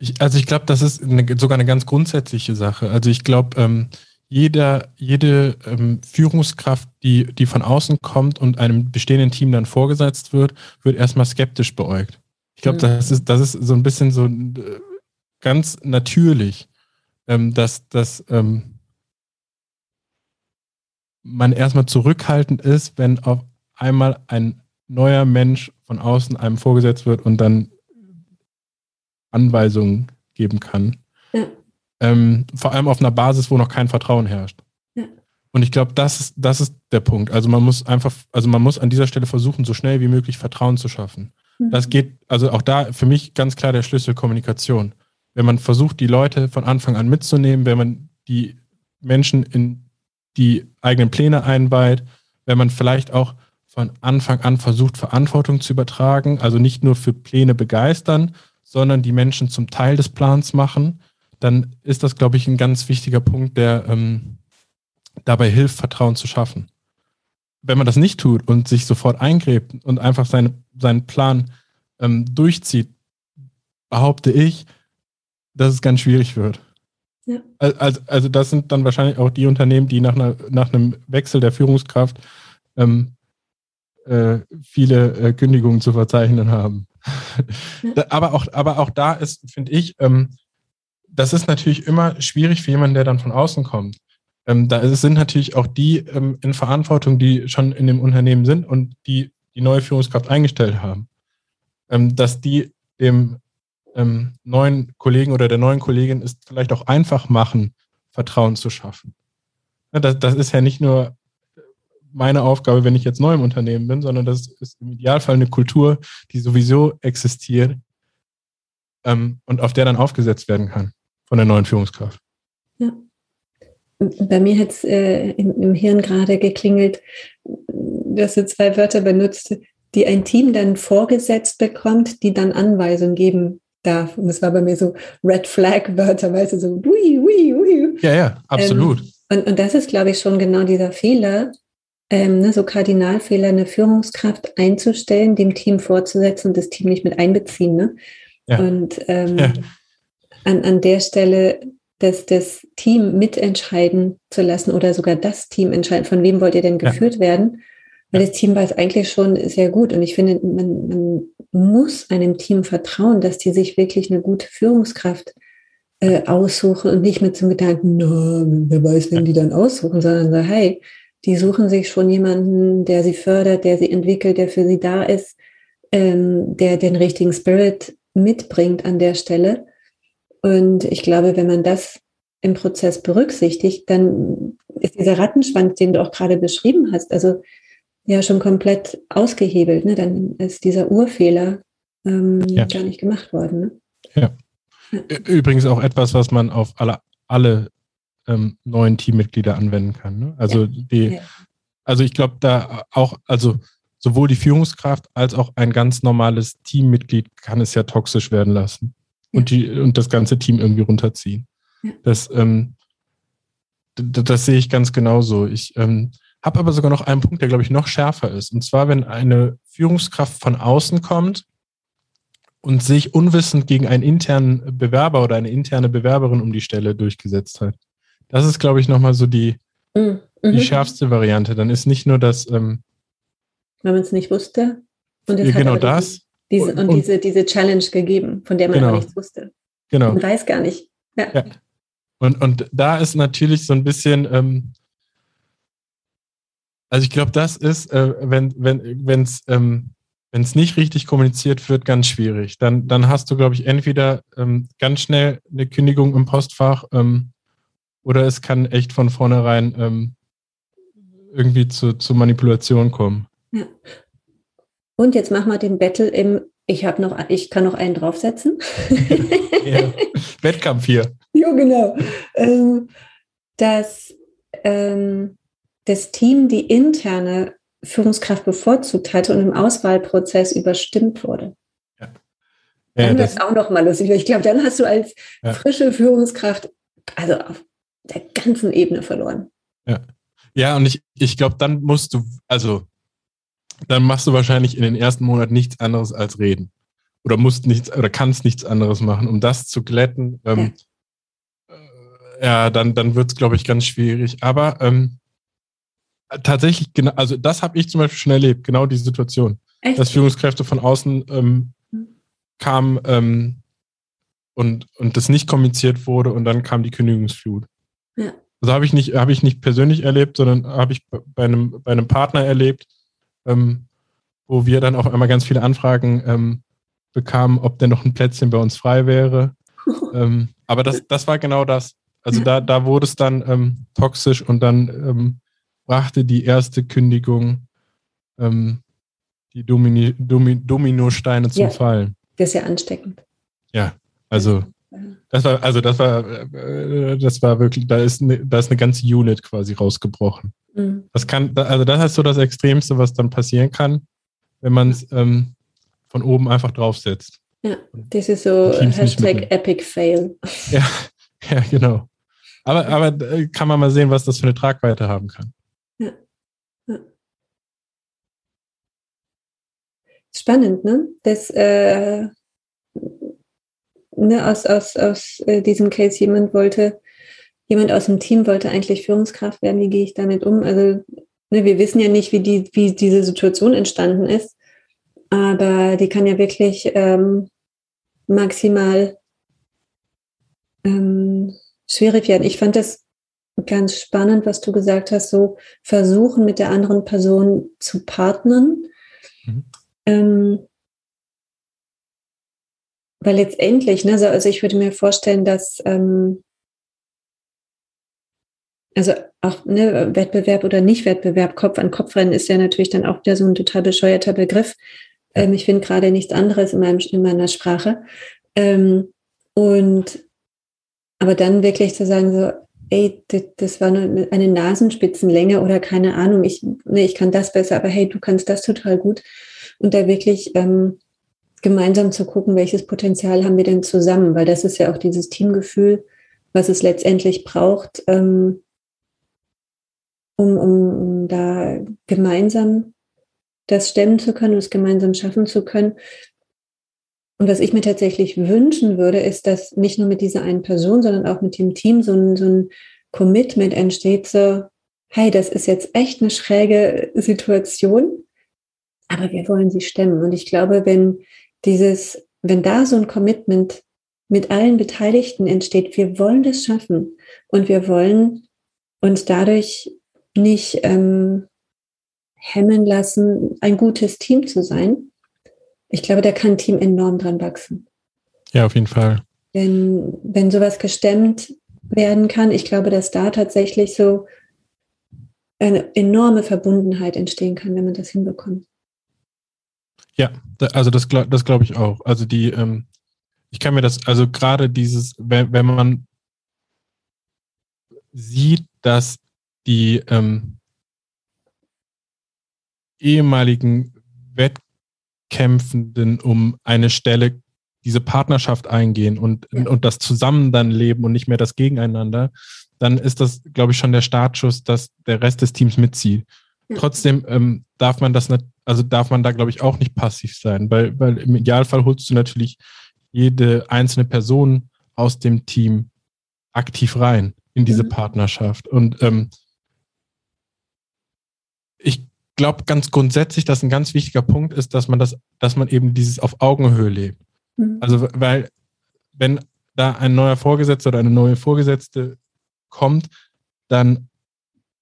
Ich, also ich glaube, das ist eine, sogar eine ganz grundsätzliche Sache. Also ich glaube, ähm, jeder, jede ähm, Führungskraft, die, die von außen kommt und einem bestehenden Team dann vorgesetzt wird, wird erstmal skeptisch beäugt. Ich glaube, mhm. das, ist, das ist so ein bisschen so äh, ganz natürlich, ähm, dass, dass ähm, man erstmal zurückhaltend ist, wenn auf einmal ein neuer Mensch von außen einem vorgesetzt wird und dann Anweisungen geben kann. Ja. Ähm, vor allem auf einer Basis, wo noch kein Vertrauen herrscht. Ja. Und ich glaube, das ist, das ist der Punkt. Also man muss einfach, also man muss an dieser Stelle versuchen, so schnell wie möglich Vertrauen zu schaffen. Mhm. Das geht, also auch da für mich ganz klar der Schlüssel Kommunikation. Wenn man versucht, die Leute von Anfang an mitzunehmen, wenn man die Menschen in die eigenen Pläne einweiht, wenn man vielleicht auch von Anfang an versucht, Verantwortung zu übertragen, also nicht nur für Pläne begeistern, sondern die Menschen zum Teil des Plans machen, dann ist das, glaube ich, ein ganz wichtiger Punkt, der ähm, dabei hilft, Vertrauen zu schaffen. Wenn man das nicht tut und sich sofort eingräbt und einfach seine, seinen Plan ähm, durchzieht, behaupte ich, dass es ganz schwierig wird. Ja. Also, also das sind dann wahrscheinlich auch die Unternehmen, die nach, einer, nach einem Wechsel der Führungskraft ähm, äh, viele äh, Kündigungen zu verzeichnen haben. Aber, auch, aber auch da ist, finde ich, ähm, das ist natürlich immer schwierig für jemanden, der dann von außen kommt. Ähm, da sind natürlich auch die ähm, in Verantwortung, die schon in dem Unternehmen sind und die die neue Führungskraft eingestellt haben. Ähm, dass die dem ähm, neuen Kollegen oder der neuen Kollegin ist vielleicht auch einfach machen, Vertrauen zu schaffen. Das, das ist ja nicht nur meine Aufgabe, wenn ich jetzt neu im Unternehmen bin, sondern das ist im Idealfall eine Kultur, die sowieso existiert ähm, und auf der dann aufgesetzt werden kann von der neuen Führungskraft. Ja. Bei mir hat es äh, im, im, Hirn gerade geklingelt, dass du zwei Wörter benutzt, die ein Team dann vorgesetzt bekommt, die dann Anweisungen geben darf. Und das war bei mir so Red Flag Wörter, weißt du, so ui, ui, ui. Ja, ja, absolut. Ähm, und, und das ist, glaube ich, schon genau dieser Fehler, ähm, ne, so Kardinalfehler, eine Führungskraft einzustellen, dem Team vorzusetzen und das Team nicht mit einbeziehen. Ne? Ja. Und ähm, ja. an, an der Stelle das, das Team mitentscheiden zu lassen oder sogar das Team entscheiden, von wem wollt ihr denn geführt ja. werden? Weil das Team weiß eigentlich schon sehr gut. Und ich finde, man, man muss einem Team vertrauen, dass die sich wirklich eine gute Führungskraft äh, aussuchen und nicht mit so einem Gedanken, no, wer weiß, wen die dann aussuchen, sondern so, hey, die suchen sich schon jemanden, der sie fördert, der sie entwickelt, der für sie da ist, ähm, der den richtigen Spirit mitbringt an der Stelle. Und ich glaube, wenn man das im Prozess berücksichtigt, dann ist dieser Rattenschwanz, den du auch gerade beschrieben hast, also ja schon komplett ausgehebelt. Ne? Dann ist dieser Urfehler ähm, ja. gar nicht gemacht worden. Ne? Ja. Übrigens auch etwas, was man auf alle, alle ähm, neuen Teammitglieder anwenden kann. Ne? Also ja. die, also ich glaube, da auch, also sowohl die Führungskraft als auch ein ganz normales Teammitglied kann es ja toxisch werden lassen und die und das ganze Team irgendwie runterziehen. Das, ähm, das sehe ich ganz genauso. Ich ähm, habe aber sogar noch einen Punkt, der glaube ich noch schärfer ist. Und zwar, wenn eine Führungskraft von außen kommt und sich unwissend gegen einen internen Bewerber oder eine interne Bewerberin um die Stelle durchgesetzt hat. Das ist, glaube ich, nochmal so die, mhm. die schärfste Variante. Dann ist nicht nur das. Ähm, Wenn man es nicht wusste. Und ja, genau das. Diese, und, und, diese, diese Challenge gegeben, von der man genau. nichts wusste. Genau. Man weiß gar nicht. Ja. ja. Und, und da ist natürlich so ein bisschen, ähm, also ich glaube, das ist, äh, wenn wenn wenn es ähm, wenn es nicht richtig kommuniziert wird, ganz schwierig. Dann dann hast du, glaube ich, entweder ähm, ganz schnell eine Kündigung im Postfach ähm, oder es kann echt von vornherein ähm, irgendwie zu, zu Manipulation kommen. Ja. Und jetzt machen wir den Battle im, ich habe noch, ich kann noch einen draufsetzen. ja. Wettkampf hier. Ja, genau. Ähm, dass ähm, das Team die interne Führungskraft bevorzugt hatte und im Auswahlprozess überstimmt wurde. Ja. Ja, dann das ist auch nochmal lustig. Ich glaube, dann hast du als ja. frische Führungskraft, also auf der ganzen Ebene verloren. Ja, ja und ich, ich glaube, dann musst du, also dann machst du wahrscheinlich in den ersten Monaten nichts anderes als reden. Oder musst nichts oder kannst nichts anderes machen, um das zu glätten. Ähm, ja. Äh, ja, dann, dann wird es, glaube ich, ganz schwierig. Aber ähm, tatsächlich, genau, also das habe ich zum Beispiel schon erlebt, genau die Situation. Echt? Dass Führungskräfte von außen ähm, hm. kamen ähm, und, und das nicht kommuniziert wurde und dann kam die Kündigungsflut. Ja. Also habe ich nicht, habe ich nicht persönlich erlebt, sondern habe ich bei einem, bei einem Partner erlebt, ähm, wo wir dann auf einmal ganz viele Anfragen ähm, bekamen, ob denn noch ein Plätzchen bei uns frei wäre. ähm, aber das, das war genau das. Also da, da wurde es dann ähm, toxisch und dann ähm, brachte die erste Kündigung ähm, die Domini, Domi, Dominosteine zum ja, Fallen. Das ist ja ansteckend. Ja, also das war, also das war, äh, das war wirklich, da ist, eine, da ist eine ganze Unit quasi rausgebrochen. Mhm. Das kann, also das ist so das Extremste, was dann passieren kann, wenn man es ähm, von oben einfach draufsetzt. Ja, das ist so Hashtag Epic Fail. Ja, ja, genau. Aber, aber äh, kann man mal sehen, was das für eine Tragweite haben kann. Ja. ja. Spannend, ne? Das, äh, ne, aus, aus, aus äh, diesem Case jemand wollte, jemand aus dem Team wollte eigentlich Führungskraft werden. Wie gehe ich damit um? Also, ne, wir wissen ja nicht, wie, die, wie diese Situation entstanden ist, aber die kann ja wirklich ähm, maximal ähm, schwierig werden. Ich fand das ganz spannend, was du gesagt hast, so versuchen mit der anderen Person zu partnern. Mhm. Ähm, weil letztendlich, ne, also ich würde mir vorstellen, dass ähm, also auch ne, Wettbewerb oder Nicht-Wettbewerb, Kopf an Kopf rennen ist ja natürlich dann auch wieder so ein total bescheuerter Begriff. Ähm, ich finde gerade nichts anderes in, meinem, in meiner Sprache. Ähm, und aber dann wirklich zu sagen, so, ey, das, war nur eine Nasenspitzenlänge oder keine Ahnung, ich, nee, ich kann das besser, aber hey, du kannst das total gut. Und da wirklich ähm, gemeinsam zu gucken, welches Potenzial haben wir denn zusammen, weil das ist ja auch dieses Teamgefühl, was es letztendlich braucht, ähm, um, um da gemeinsam das stemmen zu können, es gemeinsam schaffen zu können. Und was ich mir tatsächlich wünschen würde, ist, dass nicht nur mit dieser einen Person, sondern auch mit dem Team so ein, so ein Commitment entsteht, so, hey, das ist jetzt echt eine schräge Situation, aber wir wollen sie stemmen. Und ich glaube, wenn dieses, wenn da so ein Commitment mit allen Beteiligten entsteht, wir wollen das schaffen und wir wollen uns dadurch nicht ähm, hemmen lassen, ein gutes Team zu sein. Ich glaube, da kann ein Team enorm dran wachsen. Ja, auf jeden Fall. Wenn, wenn sowas gestemmt werden kann, ich glaube, dass da tatsächlich so eine enorme Verbundenheit entstehen kann, wenn man das hinbekommt. Ja, also das, das glaube ich auch. Also die, ähm, ich kann mir das, also gerade dieses, wenn, wenn man sieht, dass die ähm, ehemaligen Wettkämpfenden um eine Stelle diese Partnerschaft eingehen und, ja. und das zusammen dann leben und nicht mehr das Gegeneinander, dann ist das, glaube ich, schon der Startschuss, dass der Rest des Teams mitzieht. Ja. Trotzdem ähm, darf man das nicht, also darf man da, glaube ich, auch nicht passiv sein, weil, weil im Idealfall holst du natürlich jede einzelne Person aus dem Team aktiv rein in diese mhm. Partnerschaft. Und ähm, ich glaube ganz grundsätzlich, dass ein ganz wichtiger Punkt ist, dass man das, dass man eben dieses auf Augenhöhe lebt. Mhm. Also, weil wenn da ein neuer Vorgesetzter oder eine neue Vorgesetzte kommt, dann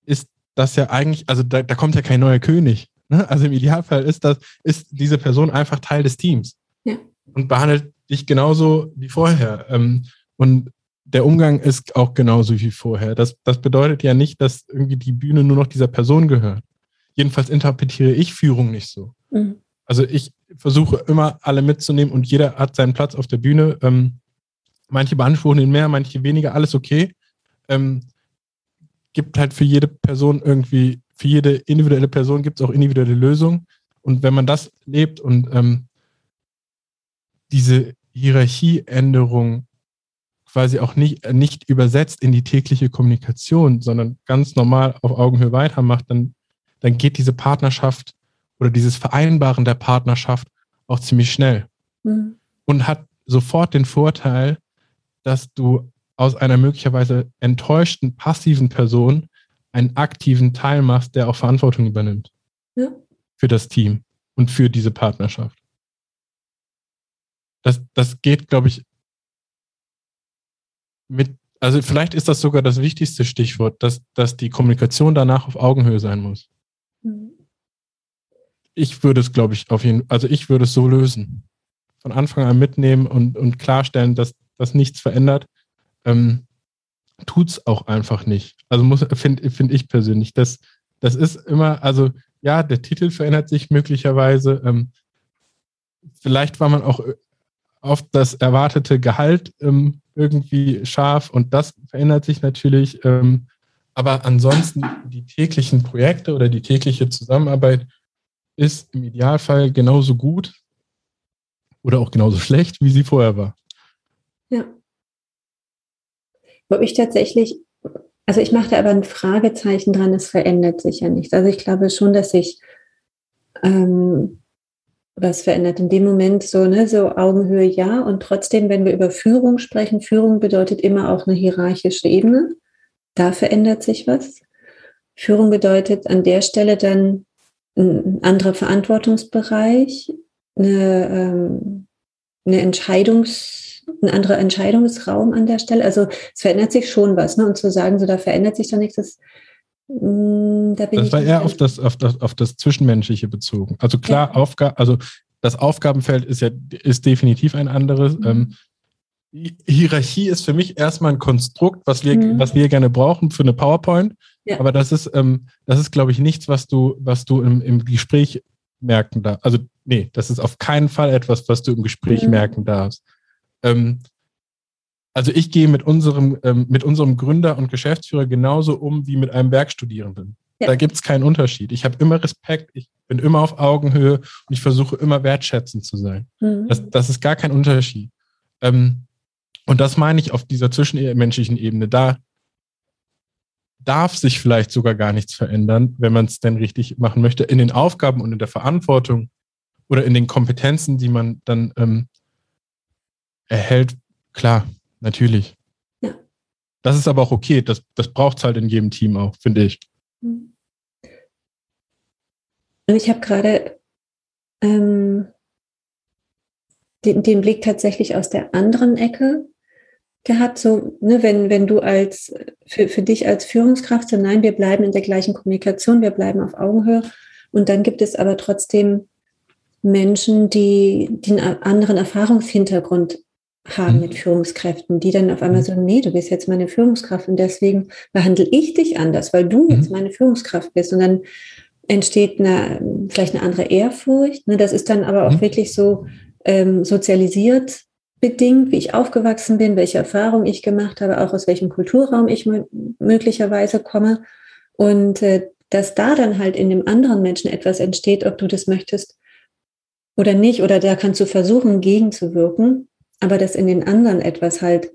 ist das ja eigentlich, also da, da kommt ja kein neuer König. Ne? Also im Idealfall ist das, ist diese Person einfach Teil des Teams ja. und behandelt dich genauso wie vorher. Ähm, und der Umgang ist auch genauso wie vorher. Das, das bedeutet ja nicht, dass irgendwie die Bühne nur noch dieser Person gehört. Jedenfalls interpretiere ich Führung nicht so. Mhm. Also ich versuche immer alle mitzunehmen und jeder hat seinen Platz auf der Bühne. Ähm, manche beanspruchen ihn mehr, manche weniger, alles okay. Ähm, gibt halt für jede Person irgendwie, für jede individuelle Person gibt es auch individuelle Lösungen. Und wenn man das lebt und ähm, diese Hierarchieänderung quasi auch nicht, nicht übersetzt in die tägliche Kommunikation, sondern ganz normal auf Augenhöhe weitermacht, dann, dann geht diese Partnerschaft oder dieses Vereinbaren der Partnerschaft auch ziemlich schnell. Mhm. Und hat sofort den Vorteil, dass du aus einer möglicherweise enttäuschten, passiven Person einen aktiven Teil machst, der auch Verantwortung übernimmt. Ja. Für das Team und für diese Partnerschaft. Das, das geht, glaube ich, mit, also vielleicht ist das sogar das wichtigste Stichwort, dass, dass die Kommunikation danach auf Augenhöhe sein muss. Mhm. Ich würde es, glaube ich, auf jeden also ich würde es so lösen. Von Anfang an mitnehmen und, und klarstellen, dass das nichts verändert ähm, tut es auch einfach nicht. Also finde find ich persönlich. Das, das ist immer, also ja, der Titel verändert sich möglicherweise. Ähm, vielleicht war man auch äh, auf das erwartete Gehalt ähm, irgendwie scharf und das verändert sich natürlich. Ähm, aber ansonsten die täglichen Projekte oder die tägliche Zusammenarbeit ist im Idealfall genauso gut oder auch genauso schlecht, wie sie vorher war. Ja. Wo ich tatsächlich, also ich mache da aber ein Fragezeichen dran, es verändert sich ja nichts. Also ich glaube schon, dass sich ähm, was verändert. In dem Moment so, ne, so Augenhöhe ja. Und trotzdem, wenn wir über Führung sprechen, Führung bedeutet immer auch eine hierarchische Ebene. Da verändert sich was. Führung bedeutet an der Stelle dann ein anderer Verantwortungsbereich, eine, ähm, eine Entscheidungs- ein anderer Entscheidungsraum an der Stelle. Also es verändert sich schon was, ne? Und zu sagen, so da verändert sich doch nichts, das, mm, da bin das ich war eher auf das, auf das, auf das Zwischenmenschliche bezogen. Also klar, ja. Aufgabe, also das Aufgabenfeld ist ja ist definitiv ein anderes. Mhm. Ähm, Hierarchie ist für mich erstmal ein Konstrukt, was wir, mhm. was wir gerne brauchen für eine PowerPoint. Ja. Aber das ist, ähm, das ist, glaube ich, nichts, was du, was du im, im Gespräch merken darfst. Also, nee, das ist auf keinen Fall etwas, was du im Gespräch mhm. merken darfst. Ähm, also ich gehe mit unserem, ähm, mit unserem Gründer und Geschäftsführer genauso um wie mit einem Werkstudierenden. Ja. Da gibt es keinen Unterschied. Ich habe immer Respekt, ich bin immer auf Augenhöhe und ich versuche immer wertschätzend zu sein. Mhm. Das, das ist gar kein Unterschied. Ähm, und das meine ich auf dieser zwischenmenschlichen Ebene. Da darf sich vielleicht sogar gar nichts verändern, wenn man es denn richtig machen möchte, in den Aufgaben und in der Verantwortung oder in den Kompetenzen, die man dann ähm, erhält, klar, natürlich. Ja. Das ist aber auch okay. Das, das braucht es halt in jedem Team auch, finde ich. Und ich habe gerade ähm, den, den Blick tatsächlich aus der anderen Ecke gehabt, so, ne, wenn, wenn du als, für, für dich als Führungskraft so, nein, wir bleiben in der gleichen Kommunikation, wir bleiben auf Augenhöhe. Und dann gibt es aber trotzdem Menschen, die, die einen anderen Erfahrungshintergrund haben mhm. mit Führungskräften, die dann auf einmal mhm. so, nee, du bist jetzt meine Führungskraft und deswegen behandle ich dich anders, weil du jetzt mhm. meine Führungskraft bist. Und dann entsteht eine, vielleicht eine andere Ehrfurcht. Ne? Das ist dann aber auch wirklich so ähm, sozialisiert bedingt, wie ich aufgewachsen bin, welche Erfahrungen ich gemacht habe, auch aus welchem Kulturraum ich möglicherweise komme. Und äh, dass da dann halt in dem anderen Menschen etwas entsteht, ob du das möchtest oder nicht, oder da kannst du versuchen, gegenzuwirken aber dass in den anderen etwas halt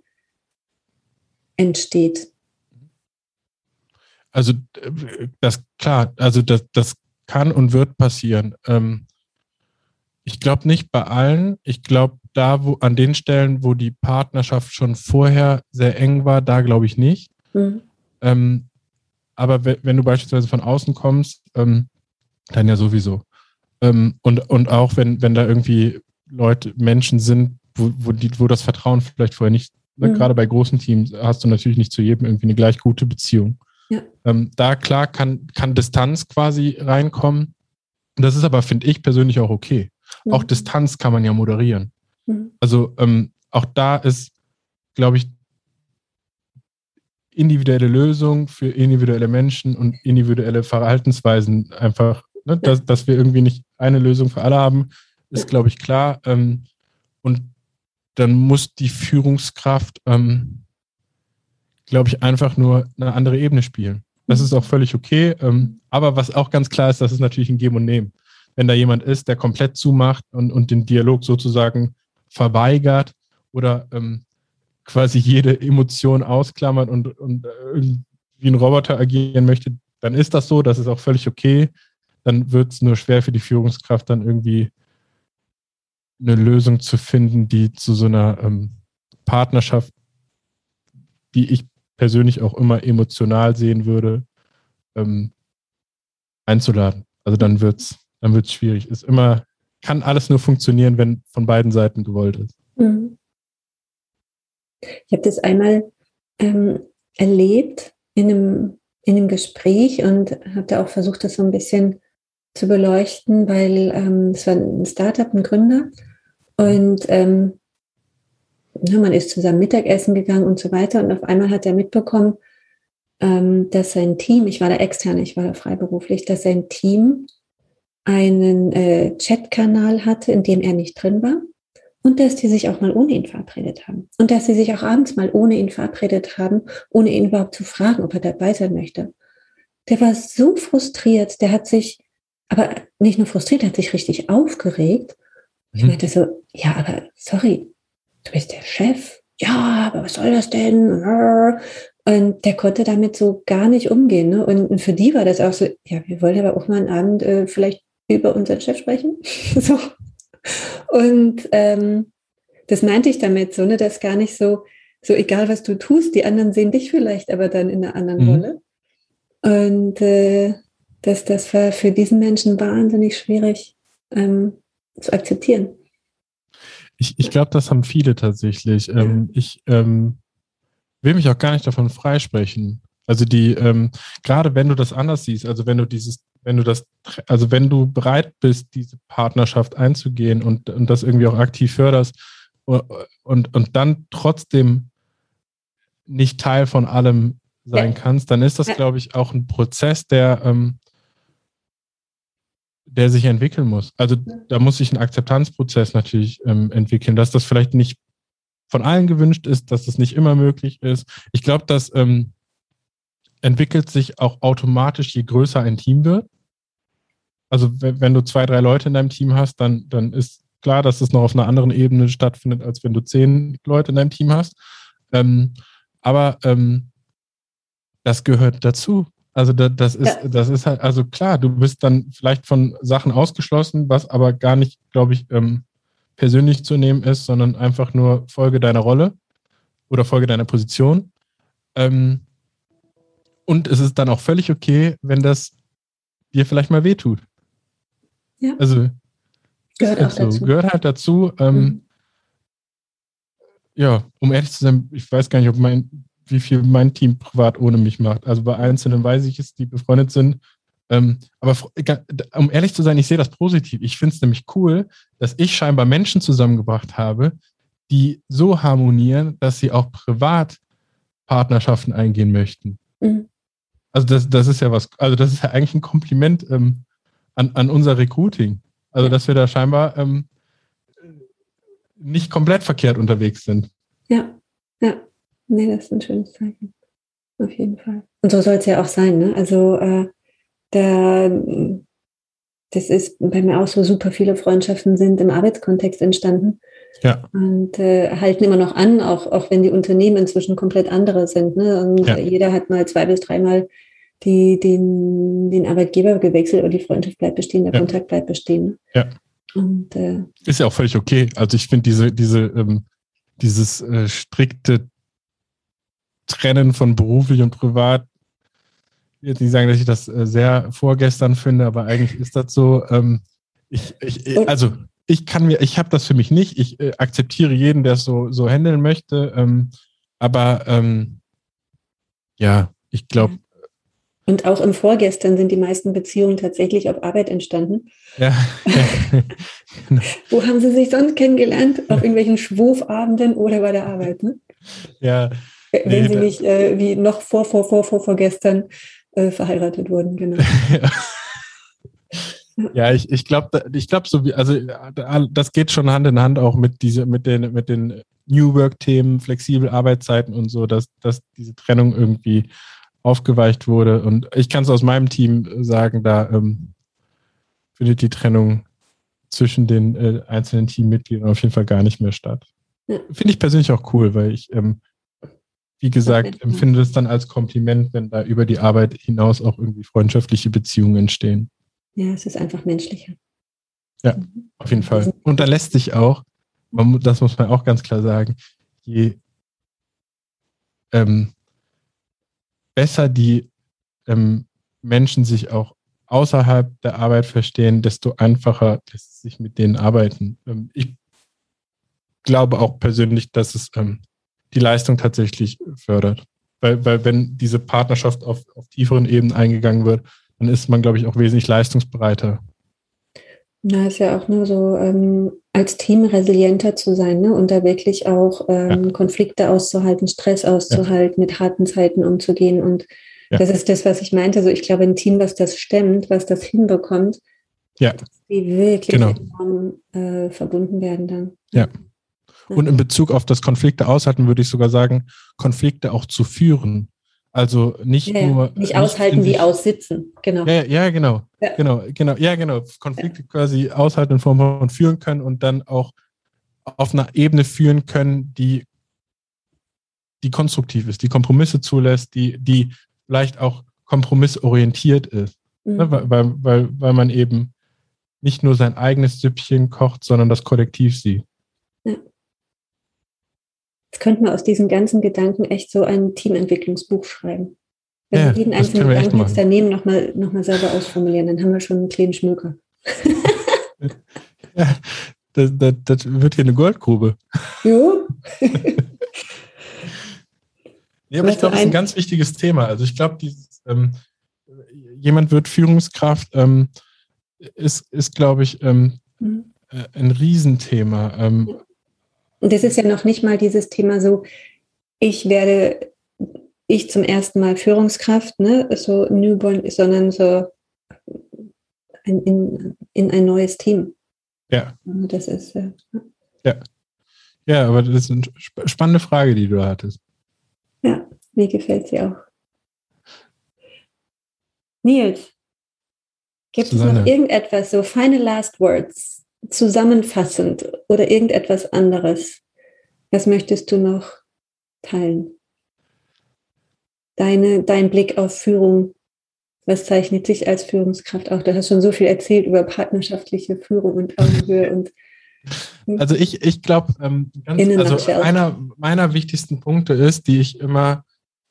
entsteht. Also das klar, also das, das kann und wird passieren. Ähm, ich glaube nicht bei allen. Ich glaube, da, wo an den Stellen, wo die Partnerschaft schon vorher sehr eng war, da glaube ich nicht. Mhm. Ähm, aber wenn du beispielsweise von außen kommst, ähm, dann ja sowieso. Und, und auch wenn, wenn da irgendwie Leute, Menschen sind, wo, wo, die, wo das Vertrauen vielleicht vorher nicht, mhm. gerade bei großen Teams hast du natürlich nicht zu jedem irgendwie eine gleich gute Beziehung. Ja. Ähm, da klar kann, kann Distanz quasi reinkommen. Das ist aber, finde ich persönlich auch okay. Mhm. Auch Distanz kann man ja moderieren. Also ähm, auch da ist, glaube ich, individuelle Lösung für individuelle Menschen und individuelle Verhaltensweisen einfach, ne, ja. dass, dass wir irgendwie nicht eine Lösung für alle haben, ist, glaube ich, klar. Ähm, und dann muss die Führungskraft, ähm, glaube ich, einfach nur eine andere Ebene spielen. Das ist auch völlig okay. Ähm, aber was auch ganz klar ist, das ist natürlich ein Geben und Nehmen. Wenn da jemand ist, der komplett zumacht und, und den Dialog sozusagen verweigert oder ähm, quasi jede Emotion ausklammert und, und irgendwie ein Roboter agieren möchte, dann ist das so, das ist auch völlig okay. Dann wird es nur schwer für die Führungskraft, dann irgendwie eine Lösung zu finden, die zu so einer ähm, Partnerschaft, die ich persönlich auch immer emotional sehen würde, ähm, einzuladen. Also dann wird's, dann wird's schwierig. Ist immer, kann alles nur funktionieren, wenn von beiden Seiten gewollt ist. Mhm. Ich habe das einmal ähm, erlebt in einem, in einem Gespräch und habe da auch versucht, das so ein bisschen zu beleuchten, weil ähm, es war ein Startup, ein Gründer und ähm, man ist zusammen Mittagessen gegangen und so weiter und auf einmal hat er mitbekommen, ähm, dass sein Team, ich war da extern, ich war da freiberuflich, dass sein Team einen äh, Chatkanal hatte, in dem er nicht drin war und dass die sich auch mal ohne ihn verabredet haben. Und dass sie sich auch abends mal ohne ihn verabredet haben, ohne ihn überhaupt zu fragen, ob er dabei sein möchte. Der war so frustriert, der hat sich, aber nicht nur frustriert, der hat sich richtig aufgeregt. Mhm. Ich meinte so, ja, aber sorry, du bist der Chef. Ja, aber was soll das denn? Und der konnte damit so gar nicht umgehen. Ne? Und für die war das auch so, ja, wir wollen aber auch mal einen Abend äh, vielleicht über unseren Chef sprechen. so. Und ähm, das meinte ich damit so, ne, dass gar nicht so, so egal was du tust, die anderen sehen dich vielleicht aber dann in einer anderen mhm. Rolle. Und äh, dass das war für diesen Menschen wahnsinnig schwierig ähm, zu akzeptieren. Ich, ich glaube, das haben viele tatsächlich. Ähm, ich ähm, will mich auch gar nicht davon freisprechen. Also die, ähm, gerade wenn du das anders siehst, also wenn du dieses wenn du das, also wenn du bereit bist, diese Partnerschaft einzugehen und, und das irgendwie auch aktiv förderst und, und, und dann trotzdem nicht Teil von allem sein ja. kannst, dann ist das, glaube ich, auch ein Prozess, der, ähm, der sich entwickeln muss. Also da muss sich ein Akzeptanzprozess natürlich ähm, entwickeln, dass das vielleicht nicht von allen gewünscht ist, dass das nicht immer möglich ist. Ich glaube, das ähm, entwickelt sich auch automatisch, je größer ein Team wird. Also wenn du zwei, drei Leute in deinem Team hast, dann, dann ist klar, dass es noch auf einer anderen Ebene stattfindet, als wenn du zehn Leute in deinem Team hast. Ähm, aber ähm, das gehört dazu. Also das, das ist, ja. das ist halt, also klar, du bist dann vielleicht von Sachen ausgeschlossen, was aber gar nicht, glaube ich, ähm, persönlich zu nehmen ist, sondern einfach nur Folge deiner Rolle oder Folge deiner Position. Ähm, und es ist dann auch völlig okay, wenn das dir vielleicht mal wehtut. Ja. Also gehört auch so. dazu. Gehört halt dazu. Ähm, mhm. Ja, um ehrlich zu sein, ich weiß gar nicht, ob mein, wie viel mein Team privat ohne mich macht. Also bei Einzelnen weiß ich es, die befreundet sind. Ähm, aber um ehrlich zu sein, ich sehe das positiv. Ich finde es nämlich cool, dass ich scheinbar Menschen zusammengebracht habe, die so harmonieren, dass sie auch privat Partnerschaften eingehen möchten. Mhm. Also das, das ist ja was, also das ist ja eigentlich ein Kompliment ähm, an, an unser Recruiting. Also, dass wir da scheinbar ähm, nicht komplett verkehrt unterwegs sind. Ja, ja. Nee, das ist ein schönes Zeichen. Auf jeden Fall. Und so soll es ja auch sein, ne? Also, äh, da, das ist bei mir auch so super viele Freundschaften sind im Arbeitskontext entstanden. Ja. Und äh, halten immer noch an, auch, auch wenn die Unternehmen inzwischen komplett andere sind. Ne? Und ja. jeder hat mal zwei bis dreimal die, den, den Arbeitgeber gewechselt, aber die Freundschaft bleibt bestehen, der ja. Kontakt bleibt bestehen. Ja. Und, äh, ist ja auch völlig okay. Also ich finde diese, diese, ähm, dieses äh, strikte Trennen von beruflich und privat, ich will jetzt nicht sagen, dass ich das äh, sehr vorgestern finde, aber eigentlich ist das so. Ähm, ich, ich, also ich kann mir, ich habe das für mich nicht. Ich äh, akzeptiere jeden, der es so, so handeln möchte. Ähm, aber ähm, ja, ich glaube, und auch im Vorgestern sind die meisten Beziehungen tatsächlich auf Arbeit entstanden. Ja. Wo haben Sie sich sonst kennengelernt? Auf irgendwelchen Schwurfabenden oder bei der Arbeit? Ne? Ja. Wenn nee, Sie nicht äh, wie noch vor, vor, vor, vor, vorgestern äh, verheiratet wurden, genau. ja. Ich, ich glaube, ich glaube so wie, also das geht schon Hand in Hand auch mit diese, mit den, mit den New Work-Themen, flexible Arbeitszeiten und so, dass, dass diese Trennung irgendwie aufgeweicht wurde. Und ich kann es aus meinem Team sagen, da ähm, findet die Trennung zwischen den äh, einzelnen Teammitgliedern auf jeden Fall gar nicht mehr statt. Finde ich persönlich auch cool, weil ich, ähm, wie gesagt, empfinde es dann als Kompliment, wenn da über die Arbeit hinaus auch irgendwie freundschaftliche Beziehungen entstehen. Ja, es ist einfach menschlicher. Ja, auf jeden Fall. Und da lässt sich auch, das muss man auch ganz klar sagen, je ähm, besser die ähm, Menschen sich auch außerhalb der Arbeit verstehen, desto einfacher lässt es sich mit denen arbeiten. Ähm, ich glaube auch persönlich, dass es ähm, die Leistung tatsächlich fördert. Weil, weil wenn diese Partnerschaft auf, auf tieferen Ebenen eingegangen wird, dann ist man, glaube ich, auch wesentlich leistungsbereiter. Na, ist ja auch nur so, ähm, als Team resilienter zu sein ne? und da wirklich auch ähm, ja. Konflikte auszuhalten, Stress auszuhalten, ja. mit harten Zeiten umzugehen. Und ja. das ist das, was ich meinte. Also ich glaube, ein Team, was das stemmt, was das hinbekommt, ja. die wirklich genau. enorm äh, verbunden werden dann. Ja. Und in Bezug auf das Konflikte aushalten, würde ich sogar sagen, Konflikte auch zu führen. Also nicht ja, nur. Nicht, aushalten wie aussitzen, genau. Ja, ja genau. Ja. Genau, genau, ja, genau. Konflikte quasi aushalten in Form von führen können und dann auch auf einer Ebene führen können, die, die konstruktiv ist, die Kompromisse zulässt, die, die vielleicht auch kompromissorientiert ist. Ne, mhm. Ne? Weil, weil, weil man eben nicht nur sein eigenes Süppchen kocht, sondern das Kollektiv sieht. Ja. Jetzt könnten wir aus diesen ganzen Gedanken echt so ein Teamentwicklungsbuch schreiben. Wenn ja, wir jeden einzelnen Gedanken jetzt daneben nochmal noch mal selber ausformulieren, dann haben wir schon einen kleinen Schmöker. ja, das, das, das, wird hier eine Goldgrube. Jo. nee, aber ich glaube, das ist ein ganz wichtiges Thema. Also ich glaube, ähm, jemand wird Führungskraft, ähm, ist, ist glaube ich, ähm, mhm. Äh, ein Riesenthema. Ähm, und das ist ja noch nicht mal dieses Thema so, ich werde, ich zum ersten Mal Führungskraft, ne, so Newborn, sondern so in, in, in ein neues Team. Ja. Das ist, ja. ja. Ja, aber das ist eine spannende Frage, die du da hattest. Ja, mir gefällt sie auch. Nils, gibt es noch irgendetwas, so final last words, zusammenfassend oder irgendetwas anderes? Was möchtest du noch teilen? Deine, dein Blick auf Führung, was zeichnet sich als Führungskraft auch? Du hast schon so viel erzählt über partnerschaftliche Führung und Augenhöhe und also ich, ich glaube, ähm, also einer meiner wichtigsten Punkte ist, die ich immer,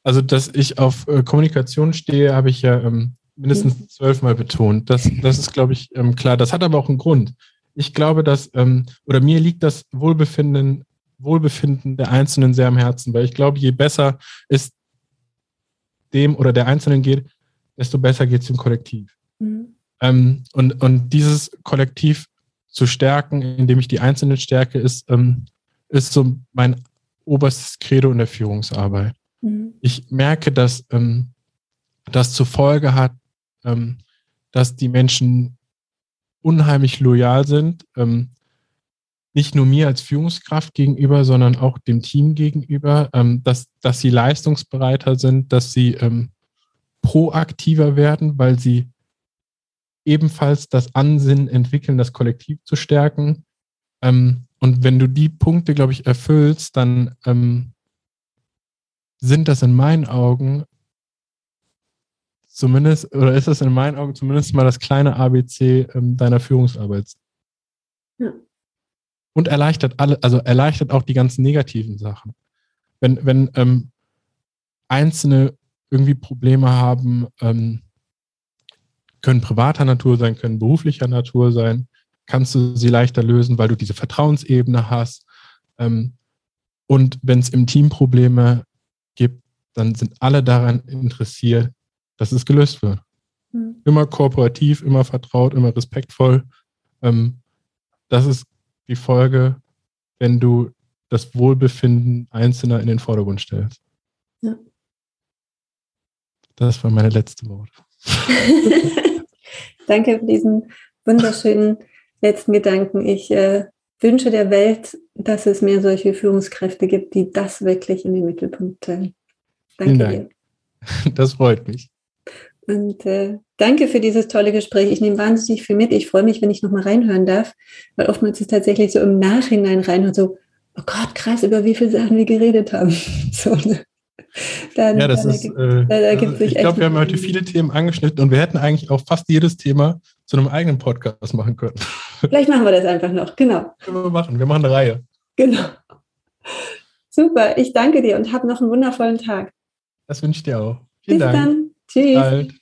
also dass ich auf äh, Kommunikation stehe, habe ich ja ähm, mindestens mhm. zwölfmal betont. Das, das ist, glaube ich, ähm, klar. Das hat aber auch einen Grund ich glaube, dass, ähm, oder mir liegt das Wohlbefinden, Wohlbefinden der Einzelnen sehr am Herzen, weil ich glaube, je besser es dem oder der Einzelnen geht, desto besser geht es dem Kollektiv. Mhm. Ähm, und, und dieses Kollektiv zu stärken, indem ich die Einzelnen stärke, ist, ähm, ist so mein oberstes Credo in der Führungsarbeit. Mhm. Ich merke, dass ähm, das zur Folge hat, ähm, dass die Menschen unheimlich loyal sind, ähm, nicht nur mir als Führungskraft gegenüber, sondern auch dem Team gegenüber, ähm, dass, dass sie leistungsbereiter sind, dass sie ähm, proaktiver werden, weil sie ebenfalls das Ansinnen entwickeln, das Kollektiv zu stärken. Ähm, und wenn du die Punkte, glaube ich, erfüllst, dann ähm, sind das in meinen Augen zumindest, oder ist das in meinen Augen zumindest mal das kleine ABC ähm, deiner Führungsarbeit. Ja. Und erleichtert alle, also erleichtert auch die ganzen negativen Sachen. Wenn, wenn ähm, Einzelne irgendwie Probleme haben, ähm, können privater Natur sein, können beruflicher Natur sein, kannst du sie leichter lösen, weil du diese Vertrauensebene hast. Ähm, und wenn es im Team Probleme gibt, dann sind alle daran interessiert, dass es gelöst wird. Mhm. Immer kooperativ, immer vertraut, immer respektvoll. Ähm, das ist die Folge, wenn du das Wohlbefinden Einzelner in den Vordergrund stellst. Ja. Das war meine letzte Worte. Danke für diesen wunderschönen letzten Gedanken. Ich äh, wünsche der Welt, dass es mehr solche Führungskräfte gibt, die das wirklich in den Mittelpunkt stellen. Danke dir. Das freut mich. Und äh, danke für dieses tolle Gespräch. Ich nehme wahnsinnig viel mit. Ich freue mich, wenn ich nochmal reinhören darf, weil oftmals ist tatsächlich so im Nachhinein reinhören, so, oh Gott, krass, über wie viele Sachen wir geredet haben. So, ne? Dann, ja, das ist, äh, also ich glaube, wir haben heute viele Themen angeschnitten und wir hätten eigentlich auch fast jedes Thema zu einem eigenen Podcast machen können. Vielleicht machen wir das einfach noch, genau. Können wir machen, wir machen eine Reihe. Genau. Super, ich danke dir und hab noch einen wundervollen Tag. Das wünsche ich dir auch. Vielen Bis Dank. dann. Tschüss. Bald.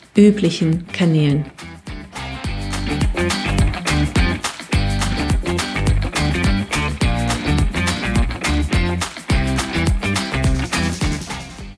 üblichen Kanälen.